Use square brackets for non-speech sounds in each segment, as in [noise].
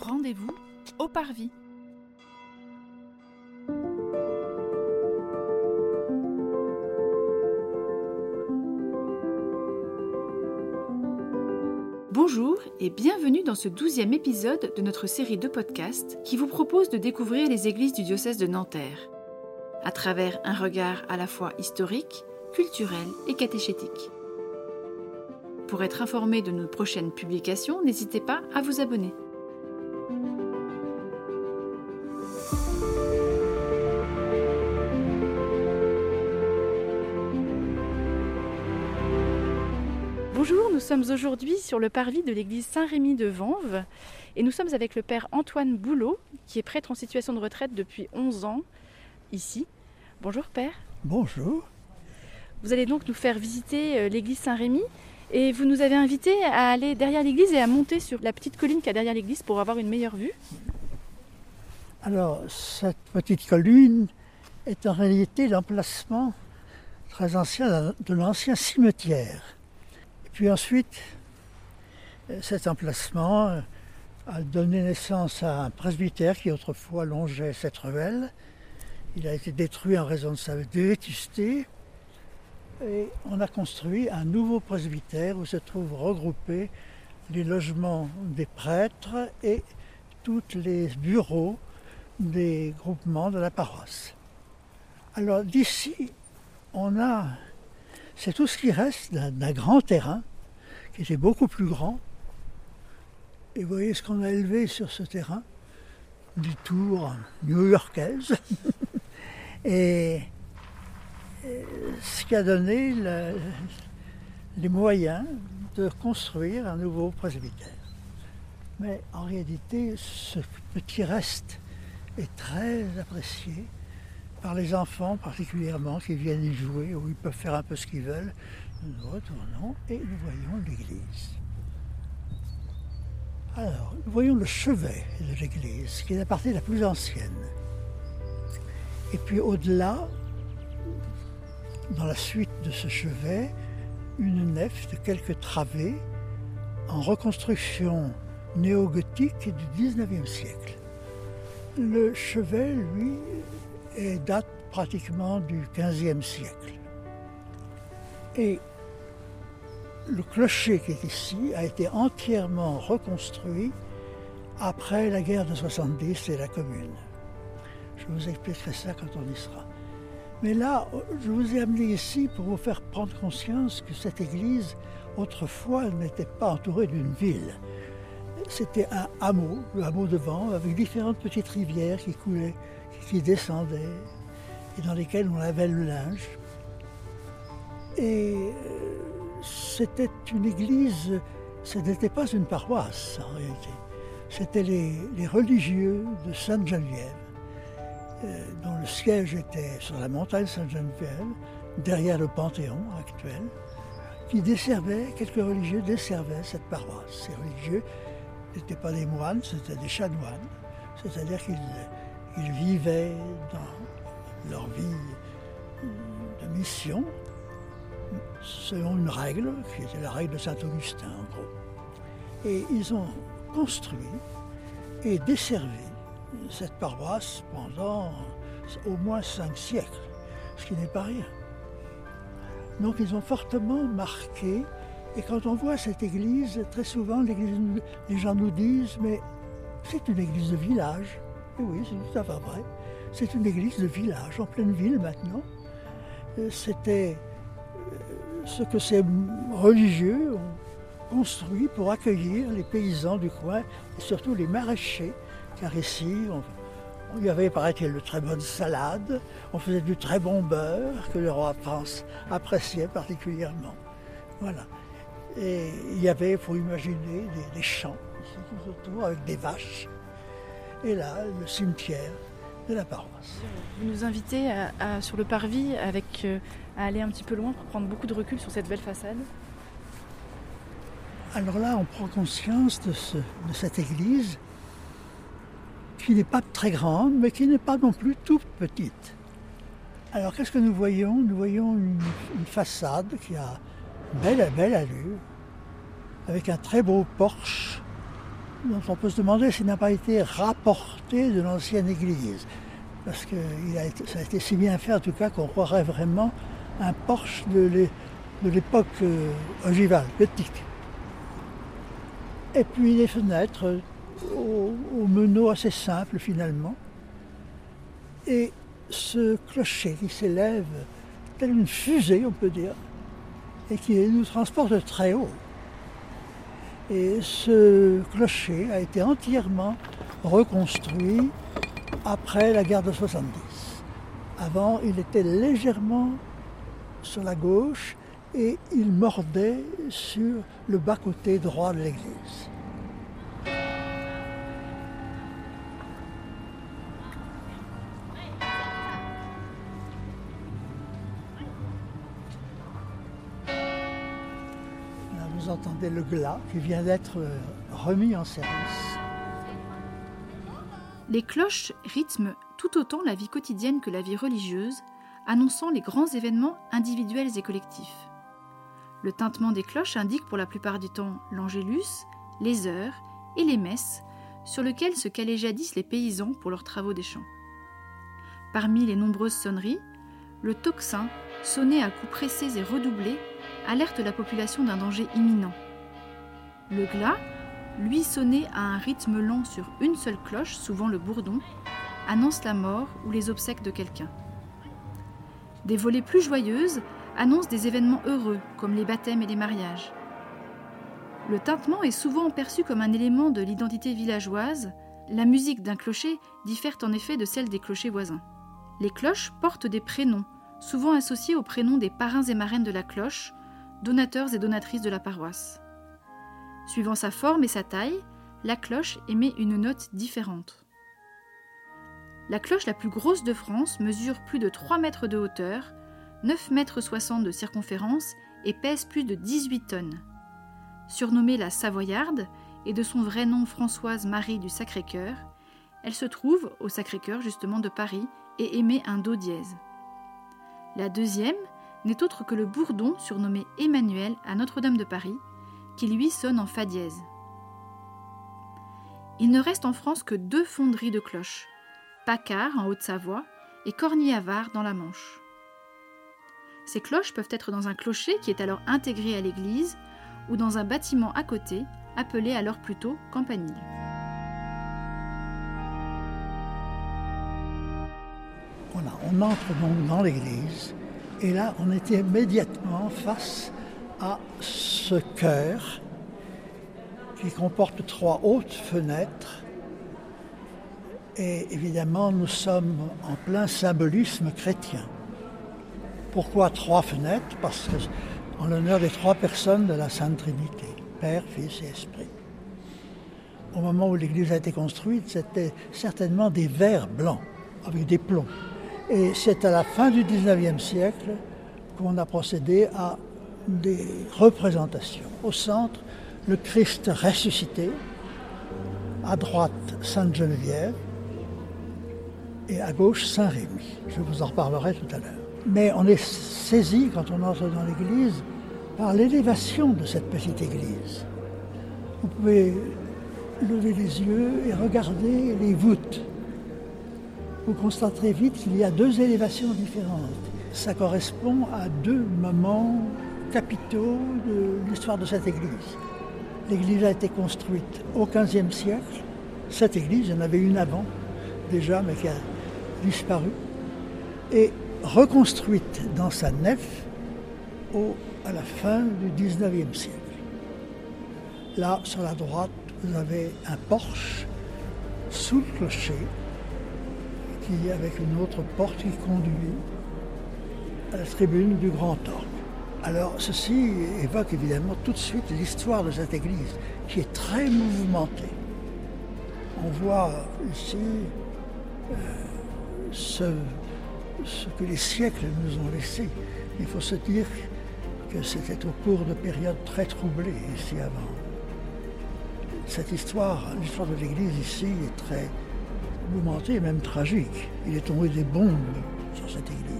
Rendez-vous au Parvis. Bonjour et bienvenue dans ce douzième épisode de notre série de podcasts qui vous propose de découvrir les églises du diocèse de Nanterre, à travers un regard à la fois historique, culturel et catéchétique. Pour être informé de nos prochaines publications, n'hésitez pas à vous abonner. Bonjour, nous sommes aujourd'hui sur le parvis de l'église Saint-Rémy de Vanves et nous sommes avec le père Antoine Boulot qui est prêtre en situation de retraite depuis 11 ans ici. Bonjour père. Bonjour. Vous allez donc nous faire visiter euh, l'église Saint-Rémy et vous nous avez invité à aller derrière l'église et à monter sur la petite colline qu'il y a derrière l'église pour avoir une meilleure vue. Alors, cette petite colline est en réalité l'emplacement très ancien de l'ancien cimetière. Puis ensuite, cet emplacement a donné naissance à un presbytère qui autrefois longeait cette ruelle. Il a été détruit en raison de sa vétusté. Et on a construit un nouveau presbytère où se trouvent regroupés les logements des prêtres et tous les bureaux des groupements de la paroisse. Alors d'ici, on a, c'est tout ce qui reste d'un grand terrain qui était beaucoup plus grand. Et vous voyez ce qu'on a élevé sur ce terrain, du tour new-yorkaise. [laughs] et ce qui a donné les moyens de construire un nouveau presbytère. Mais en réalité, ce petit reste est très apprécié par les enfants particulièrement qui viennent y jouer, où ils peuvent faire un peu ce qu'ils veulent. Nous retournons et nous voyons l'église. Alors, nous voyons le chevet de l'église, qui est la partie la plus ancienne. Et puis au-delà, dans la suite de ce chevet une nef de quelques travées en reconstruction néo-gothique du XIXe siècle. Le chevet, lui, date pratiquement du XVe siècle. Et le clocher qui est ici a été entièrement reconstruit après la guerre de 70 et la commune. Je vous expliquerai ça quand on y sera. Mais là, je vous ai amené ici pour vous faire prendre conscience que cette église, autrefois, n'était pas entourée d'une ville. C'était un hameau, le hameau de Vent, avec différentes petites rivières qui coulaient, qui descendaient, et dans lesquelles on lavait le linge. Et euh, c'était une église, ce n'était pas une paroisse en réalité. C'était les, religieux de Sainte-Geneviève euh, dont le siège était sur la montagne Sainte-Geneviève, derrière le Panthéon actuel, qui desservait, quelques religieux desservaient cette paroisse. Ces religieux n'étaient pas des moines, c'était des chanoines, c'est-à-dire qu'ils vivaient dans leur vie de mission selon une règle, qui était la règle de Saint-Augustin en gros. Et ils ont construit et desservi cette paroisse pendant au moins cinq siècles, ce qui n'est pas rien. Donc ils ont fortement marqué, et quand on voit cette église, très souvent les gens nous disent, mais c'est une église de village. Oui, c'est tout à fait vrai. C'est une église de village, en pleine ville maintenant. Euh, c'était euh, ce que ces religieux ont construit pour accueillir les paysans du coin, et surtout les maraîchers car ici, on, y avait, paraît-il, de très bonnes salades, on faisait du très bon beurre que le roi France appréciait particulièrement. Voilà. Et il y avait, il faut imaginer, des, champs tout autour avec des vaches. Et là, le cimetière de la paroisse. Vous nous invitez sur le parvis avec, euh, à aller un petit peu loin pour prendre beaucoup de recul sur cette belle façade Alors là, on prend conscience de cette église qui n'est pas très grande, mais qui n'est pas non plus toute petite. Alors qu'est-ce que nous voyons? Nous voyons une, façade qui a belle, belle allure, avec un très beau porche dont on peut se demander s'il n'a pas été rapporté de l'ancienne église. Parce que ça a été si bien fait en tout cas qu'on croirait vraiment un porche de l'époque euh, ogivale, gothique. Et puis des fenêtres au, au meneau assez simple finalement. Et ce clocher qui s'élève telle une fusée, on peut dire, et qui nous transporte très haut. Et ce clocher a été entièrement reconstruit après la guerre de 70. Avant, il était légèrement sur la gauche et il mordait sur le bas-côté droit de l'église. Le glas qui vient d'être euh, remis en service. Les cloches rythment tout autant la vie quotidienne que la vie religieuse, annonçant les grands événements individuels et collectifs. Le tintement des cloches indique pour la plupart du temps l'angélus, les heures et les messes sur lesquelles se calaient jadis les paysans pour leurs travaux des champs. Parmi les nombreuses sonneries, le tocsin, sonné à coups pressés et redoublés, alerte la population d'un danger imminent. Le glas, lui sonné à un rythme lent sur une seule cloche, souvent le bourdon, annonce la mort ou les obsèques de quelqu'un. Des volées plus joyeuses annoncent des événements heureux, comme les baptêmes et les mariages. Le tintement est souvent perçu comme un élément de l'identité villageoise. La musique d'un clocher diffère en effet de celle des clochers voisins. Les cloches portent des prénoms, souvent associés aux prénoms des parrains et marraines de la cloche, donateurs et donatrices de la paroisse. Suivant sa forme et sa taille, la cloche émet une note différente. La cloche la plus grosse de France mesure plus de 3 mètres de hauteur, 9 mètres 60 de circonférence et pèse plus de 18 tonnes. Surnommée la Savoyarde et de son vrai nom Françoise Marie du Sacré-Cœur, elle se trouve au Sacré-Cœur justement de Paris et émet un do dièse. La deuxième, n'est autre que le bourdon surnommé Emmanuel à Notre-Dame de Paris, qui lui sonne en fa dièse. Il ne reste en France que deux fonderies de cloches, Paccard en Haute-Savoie et Corny-Avard dans la Manche. Ces cloches peuvent être dans un clocher qui est alors intégré à l'église ou dans un bâtiment à côté, appelé alors plutôt campanile. Voilà, on entre donc dans l'église et là, on était immédiatement face à ce chœur qui comporte trois hautes fenêtres. Et évidemment, nous sommes en plein symbolisme chrétien. Pourquoi trois fenêtres? Parce que en l'honneur des trois personnes de la Sainte Trinité, Père, Fils et Esprit. Au moment où l'Église a été construite, c'était certainement des verres blancs avec des plombs. Et c'est à la fin du 19e siècle qu'on a procédé à des représentations. Au centre, le Christ ressuscité, à droite Sainte Geneviève et à gauche Saint Rémy. Je vous en reparlerai tout à l'heure. Mais on est saisi quand on entre dans l'église par l'élévation de cette petite église. Vous pouvez lever les yeux et regarder les voûtes vous constaterez vite qu'il y a deux élévations différentes. Ça correspond à deux moments capitaux de l'histoire de cette église. L'église a été construite au XVe siècle. Cette église, il y en avait une avant déjà, mais qui a disparu. Et reconstruite dans sa nef au, à la fin du XIXe siècle. Là, sur la droite, vous avez un porche sous le clocher avec une autre porte qui conduit à la tribune du Grand Orgue. Alors ceci évoque évidemment tout de suite l'histoire de cette église qui est très mouvementée. On voit ici euh, ce, que les siècles nous ont laissé. Il faut se dire que c'était au cours de périodes très troublées ici avant. Cette histoire, l'histoire de l'Église ici est très mouvementé et même tragique. Il est tombé des bombes sur cette église.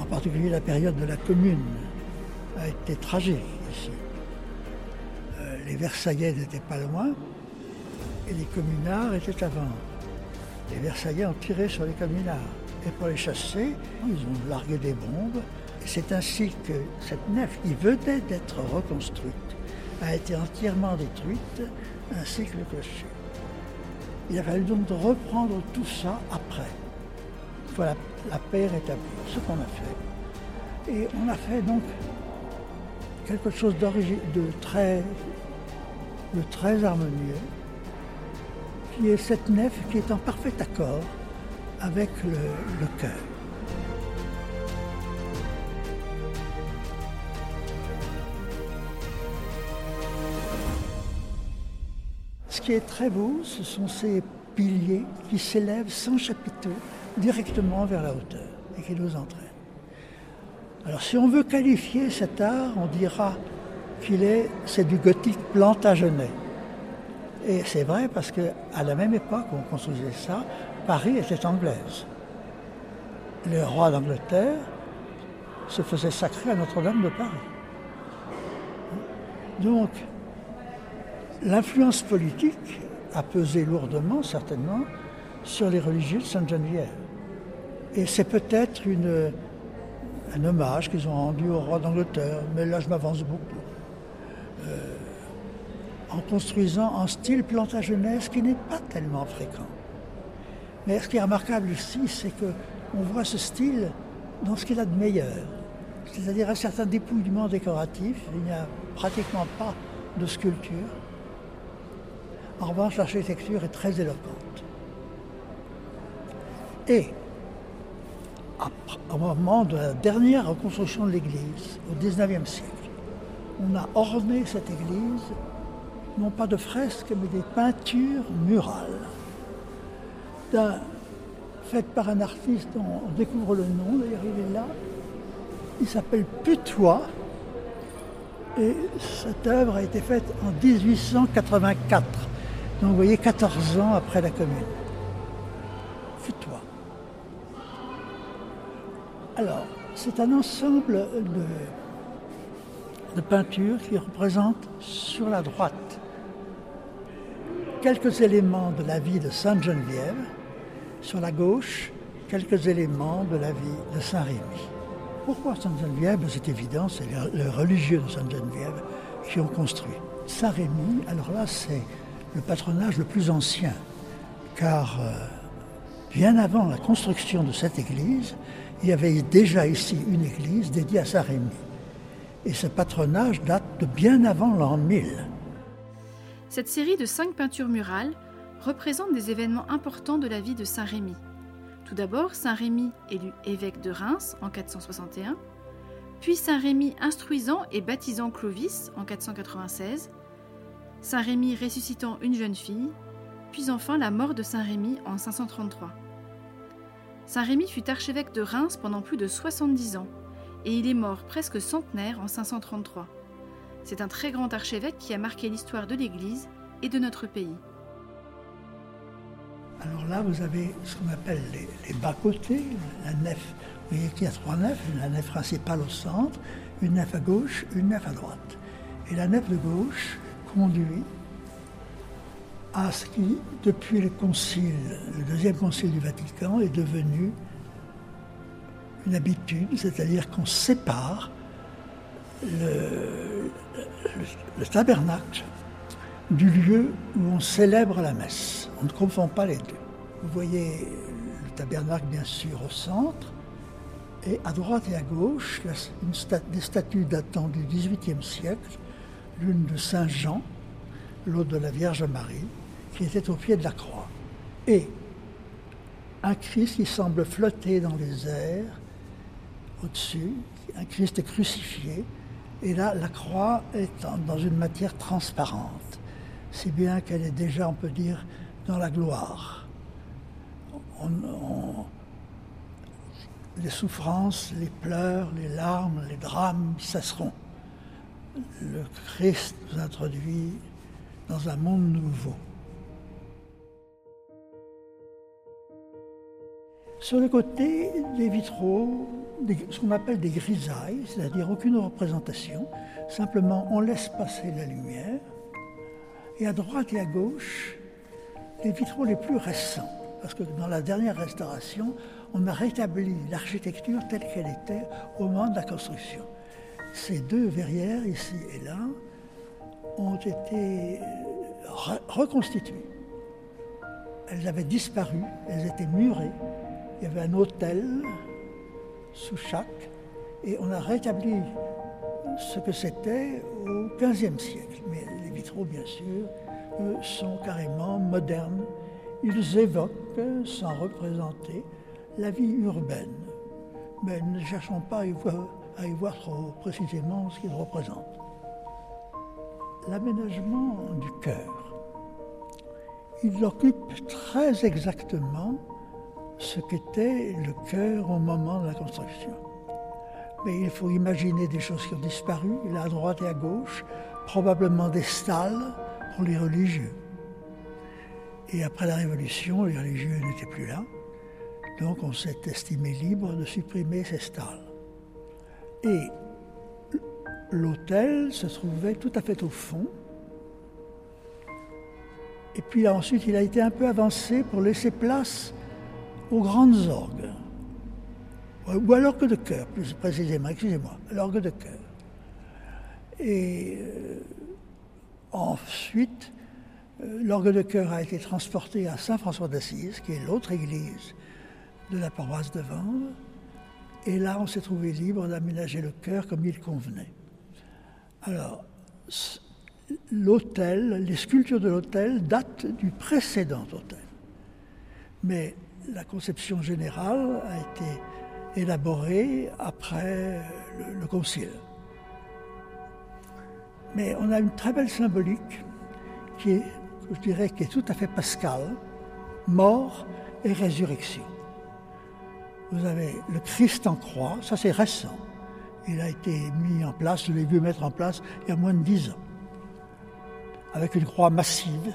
En particulier la période de la commune a été tragique ici. Euh, les Versaillais n'étaient pas loin et les communards étaient avant. Les Versaillais ont tiré sur les communards. Et pour les chasser, ils ont largué des bombes. C'est ainsi que cette nef, qui venait d'être reconstruite, a été entièrement détruite, ainsi que le clocher. Il a fallu donc reprendre tout ça après, Voilà la paix rétablie. Ce qu'on a fait. Et on a fait donc quelque chose de très, de très harmonieux, qui est cette nef qui est en parfait accord avec le, le cœur. Ce qui est très beau, ce sont ces piliers qui s'élèvent sans chapiteau directement vers la hauteur et qui nous entraînent. Alors si on veut qualifier cet art, on dira qu'il est, c'est du gothique plantagenet. Et c'est vrai parce qu'à la même époque où on construisait ça, Paris était anglaise. Le roi d'Angleterre se faisait sacrer à Notre-Dame de Paris. Donc, l'influence politique a pesé lourdement, certainement, sur les religieux de Sainte-Geneviève. Et c'est peut-être un hommage qu'ils ont rendu au roi d'Angleterre, mais là je m'avance beaucoup. Euh, en construisant en style plantagenès qui n'est pas tellement fréquent. Mais ce qui est remarquable ici, c'est qu'on voit ce style dans ce qu'il a de meilleur, c'est-à-dire un certain dépouillement décoratif. Il n'y a pratiquement pas de sculpture. En revanche, l'architecture est très éloquente. Et au moment de la dernière reconstruction de l'église, au XIXe siècle, on a orné cette église non pas de fresques, mais des peintures murales, faites par un artiste dont on découvre le nom, d'ailleurs il est là. Il s'appelle Putois, et cette œuvre a été faite en 1884, donc vous voyez 14 ans après la commune. Putois. Alors, c'est un ensemble de, peintures qui représentent sur la droite quelques éléments de la vie de Sainte-Geneviève, sur la gauche, quelques éléments de la vie de Saint-Rémy. Pourquoi Sainte-Geneviève? C'est évident, c'est les religieux de Sainte-Geneviève qui ont construit. Saint-Rémy, alors là, c'est le patronage le plus ancien, car euh, bien avant la construction de cette église, il y avait déjà ici une église dédiée à Saint-Rémy. Et ce patronage date de bien avant l'an 1000. Cette série de cinq peintures murales représente des événements importants de la vie de Saint Rémy. Tout d'abord, Saint Rémy élu évêque de Reims en 461, puis Saint Rémy instruisant et baptisant Clovis en 496, Saint Rémy ressuscitant une jeune fille, puis enfin la mort de Saint Rémy en 533. Saint Rémy fut archevêque de Reims pendant plus de 70 ans, et il est mort presque centenaire en 533. C'est un très grand archevêque qui a marqué l'histoire de l'Église et de notre pays. Alors là, vous avez ce qu'on appelle les, bas-côtés, la nef. Vous voyez qu'il y a trois nefs, la nef principale au centre, une nef à gauche, une nef à droite. Et la nef de gauche conduit à ce qui, depuis le concile, le deuxième concile du Vatican, est devenu une habitude, c'est-à-dire qu'on sépare le, le, tabernacle du lieu où on célèbre la messe. On ne confond pas les deux. Vous voyez le tabernacle bien sûr au centre, et à droite et à gauche, des statues datant du XVIIIe siècle, l'une de Saint Jean, l'autre de la Vierge Marie, qui était au pied de la croix. Et un Christ qui semble flotter dans les airs, au-dessus, un Christ crucifié, et là, la croix est dans une matière transparente, si bien qu'elle est déjà, on peut dire, dans la gloire. les souffrances, les pleurs, les larmes, les drames cesseront. Le Christ nous introduit dans un monde nouveau. Sur le côté des vitraux, ce qu'on appelle des grisailles, c'est-à-dire aucune représentation, simplement on laisse passer la lumière Et à droite et à gauche, les vitraux les plus récents. Parce que dans la dernière restauration, on a rétabli l'architecture telle qu'elle était au moment de la construction. Ces deux verrières, ici et là, ont été reconstituées. Elles avaient disparu, elles étaient murées. Il y avait un hôtel sous chaque, et on a rétabli ce que c'était au XVe siècle. Mais les vitraux, bien sûr, sont carrément modernes. Ils évoquent, sans représenter, la vie urbaine. Mais ne cherchons pas à y voir, à y voir trop précisément ce qu'ils représentent. L'aménagement du cœur, il occupe très exactement ce qu'était le cœur au moment de la construction. Mais il faut imaginer des choses qui ont disparu, là à droite et à gauche, probablement des stalles pour les religieux. Et après la Révolution, les religieux n'étaient plus là. Donc on s'est estimé libre de supprimer ces stalles. Et l'hôtel se trouvait tout à fait au fond. Et puis ensuite, il a été un peu avancé pour laisser place aux grandes orgues. Ou à l'orgue de cœur, plus précisément, excusez-moi, l'orgue de cœur. Et euh, ensuite, euh, l'orgue de cœur a été transporté à Saint-François d'Assise, qui est l'autre église de la paroisse de Vanves. Et là, on s'est trouvé libre d'aménager le chœur comme il convenait. Alors, l'hôtel, les sculptures de l'hôtel datent du précédent hôtel. Mais la conception générale a été élaborée après le, le concile. Mais on a une très belle symbolique qui est, je dirais, qui est tout à fait pascale, mort et résurrection. Vous avez le Christ en croix, ça c'est récent. Il a été mis en place, je l'ai vu mettre en place il y a moins de dix ans, avec une croix massive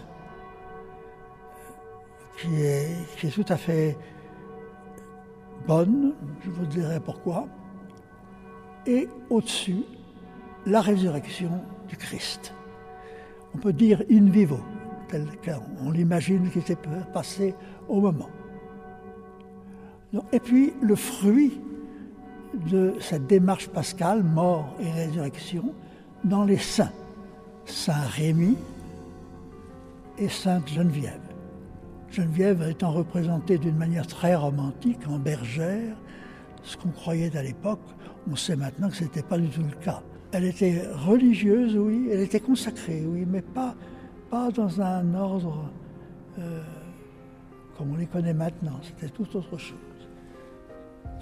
qui est, tout à fait bonne, je vous dirai pourquoi, et au-dessus, la résurrection du Christ. On peut dire in vivo, tel qu'on l'imagine qui s'est passé au moment. Et puis le fruit de cette démarche pascale, mort et résurrection, dans les saints, Saint Rémy et Sainte Geneviève. Geneviève étant représentée d'une manière très romantique, en bergère, ce qu'on croyait à l'époque, on sait maintenant que ce n'était pas du tout le cas. Elle était religieuse, oui, elle était consacrée, oui, mais pas, pas dans un ordre euh, comme on les connaît maintenant, c'était tout autre chose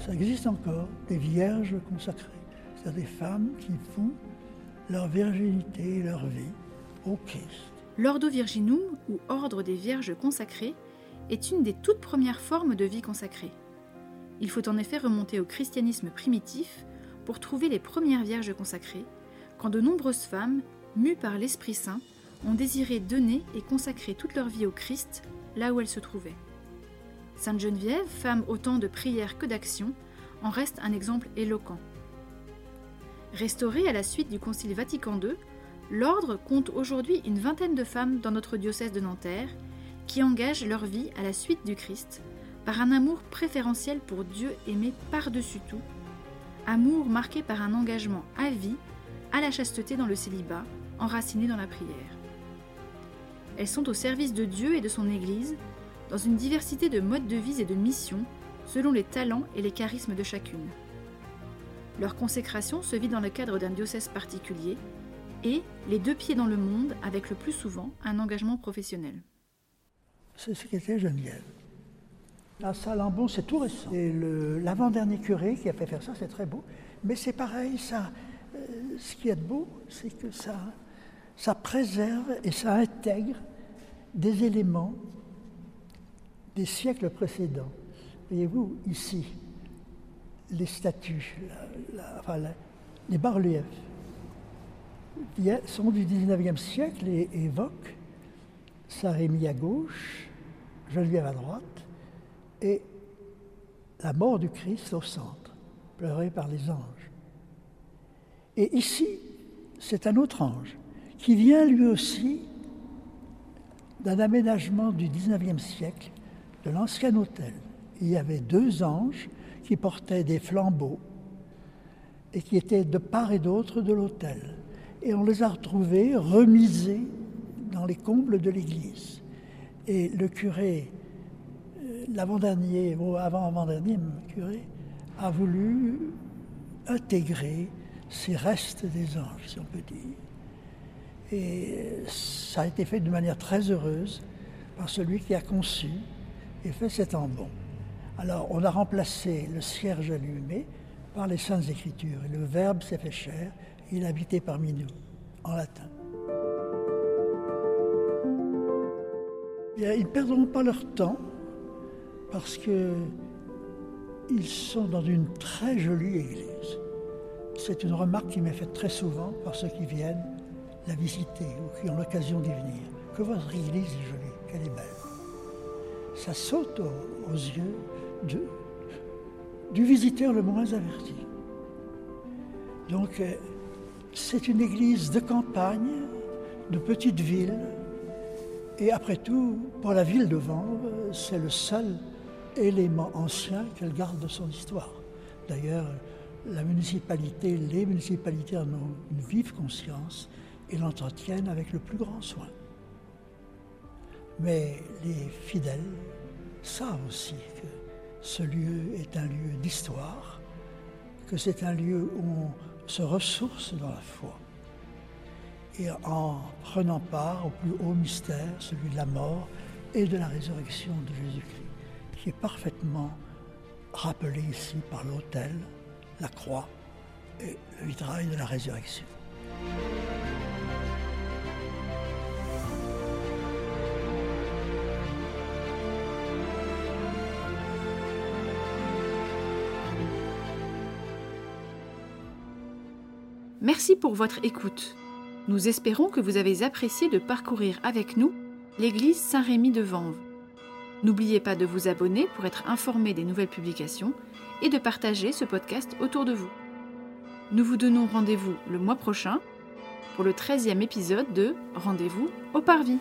ça existe encore, des vierges consacrées. C'est-à-dire des femmes qui font leur virginité et leur vie au Christ. L'Ordo Virginum, ou Ordre des Vierges consacrées, est une des toutes premières formes de vie consacrée. Il faut en effet remonter au christianisme primitif pour trouver les premières vierges consacrées, quand de nombreuses femmes, mues par l'Esprit Saint, ont désiré donner et consacrer toute leur vie au Christ là où elles se trouvaient. Sainte Geneviève, femme autant de prières que d'actions, en reste un exemple éloquent. Restaurée à la suite du Concile Vatican II, l'ordre compte aujourd'hui une vingtaine de femmes dans notre diocèse de Nanterre qui engagent leur vie à la suite du Christ par un amour préférentiel pour Dieu aimé par-dessus tout, amour marqué par un engagement à vie à la chasteté dans le célibat, enraciné dans la prière. Elles sont au service de Dieu et de son Église dans une diversité de modes de vie et de missions, selon les talents et les charismes de chacune. Leur consécration se vit dans le cadre d'un diocèse particulier et les deux pieds dans le monde avec le plus souvent un engagement professionnel. C'est ce qu'était Geneviève. La Salambon, c'est tout récent. Et l'avant-dernier curé qui a fait faire ça, c'est très beau. Mais c'est pareil, ça, euh, ce qui est beau, c'est que ça, ça préserve et ça intègre des éléments des siècles précédents. Voyez-vous, ici, les statues, les bas-reliefs sont du 19e siècle et évoquent Saint-Rémy à gauche, Geneviève à droite, et la mort du Christ au centre, pleuré par les anges. Et ici, c'est un autre ange qui vient lui aussi d'un aménagement du 19e siècle de l'ancien hôtel. Il y avait deux anges qui portaient des flambeaux et qui étaient de part et d'autre de l'hôtel. Et on les a retrouvés remisés dans les combles de l'église. Et le curé, euh, l'avant-dernier, ou avant-avant-dernier curé, a voulu intégrer ces restes des anges, si on peut dire. Et ça a été fait de manière très heureuse par celui qui a conçu et fait cet embon. Alors, on a remplacé le cierge allumé par les Saintes Écritures. Et le Verbe s'est fait chair, il a habité parmi nous, en latin. Ils ne perdront pas leur temps parce qu'ils sont dans une très jolie église. C'est une remarque qui m'est faite très souvent par ceux qui viennent la visiter ou qui ont l'occasion d'y venir. Que votre église est jolie, qu'elle est belle. Ça saute aux, yeux du visiteur le moins averti. Donc, euh, c'est une église de campagne, de petite ville, et après tout, pour la ville de Vanves, c'est le seul élément ancien qu'elle garde de son histoire. D'ailleurs, la municipalité, les municipalités en ont une vive conscience et l'entretiennent avec le plus grand soin. Mais les fidèles savent aussi que ce lieu est un lieu d'histoire, que c'est un lieu où on se ressource dans la foi et en prenant part au plus haut mystère, celui de la mort et de la résurrection de Jésus-Christ, qui est parfaitement rappelé ici par l'autel, la croix et le vitrail de la résurrection. Merci pour votre écoute. Nous espérons que vous avez apprécié de parcourir avec nous l'église Saint-Rémy de Vanves. N'oubliez pas de vous abonner pour être informé des nouvelles publications et de partager ce podcast autour de vous. Nous vous donnons rendez-vous le mois prochain pour le 13e épisode de Rendez-vous au Parvis.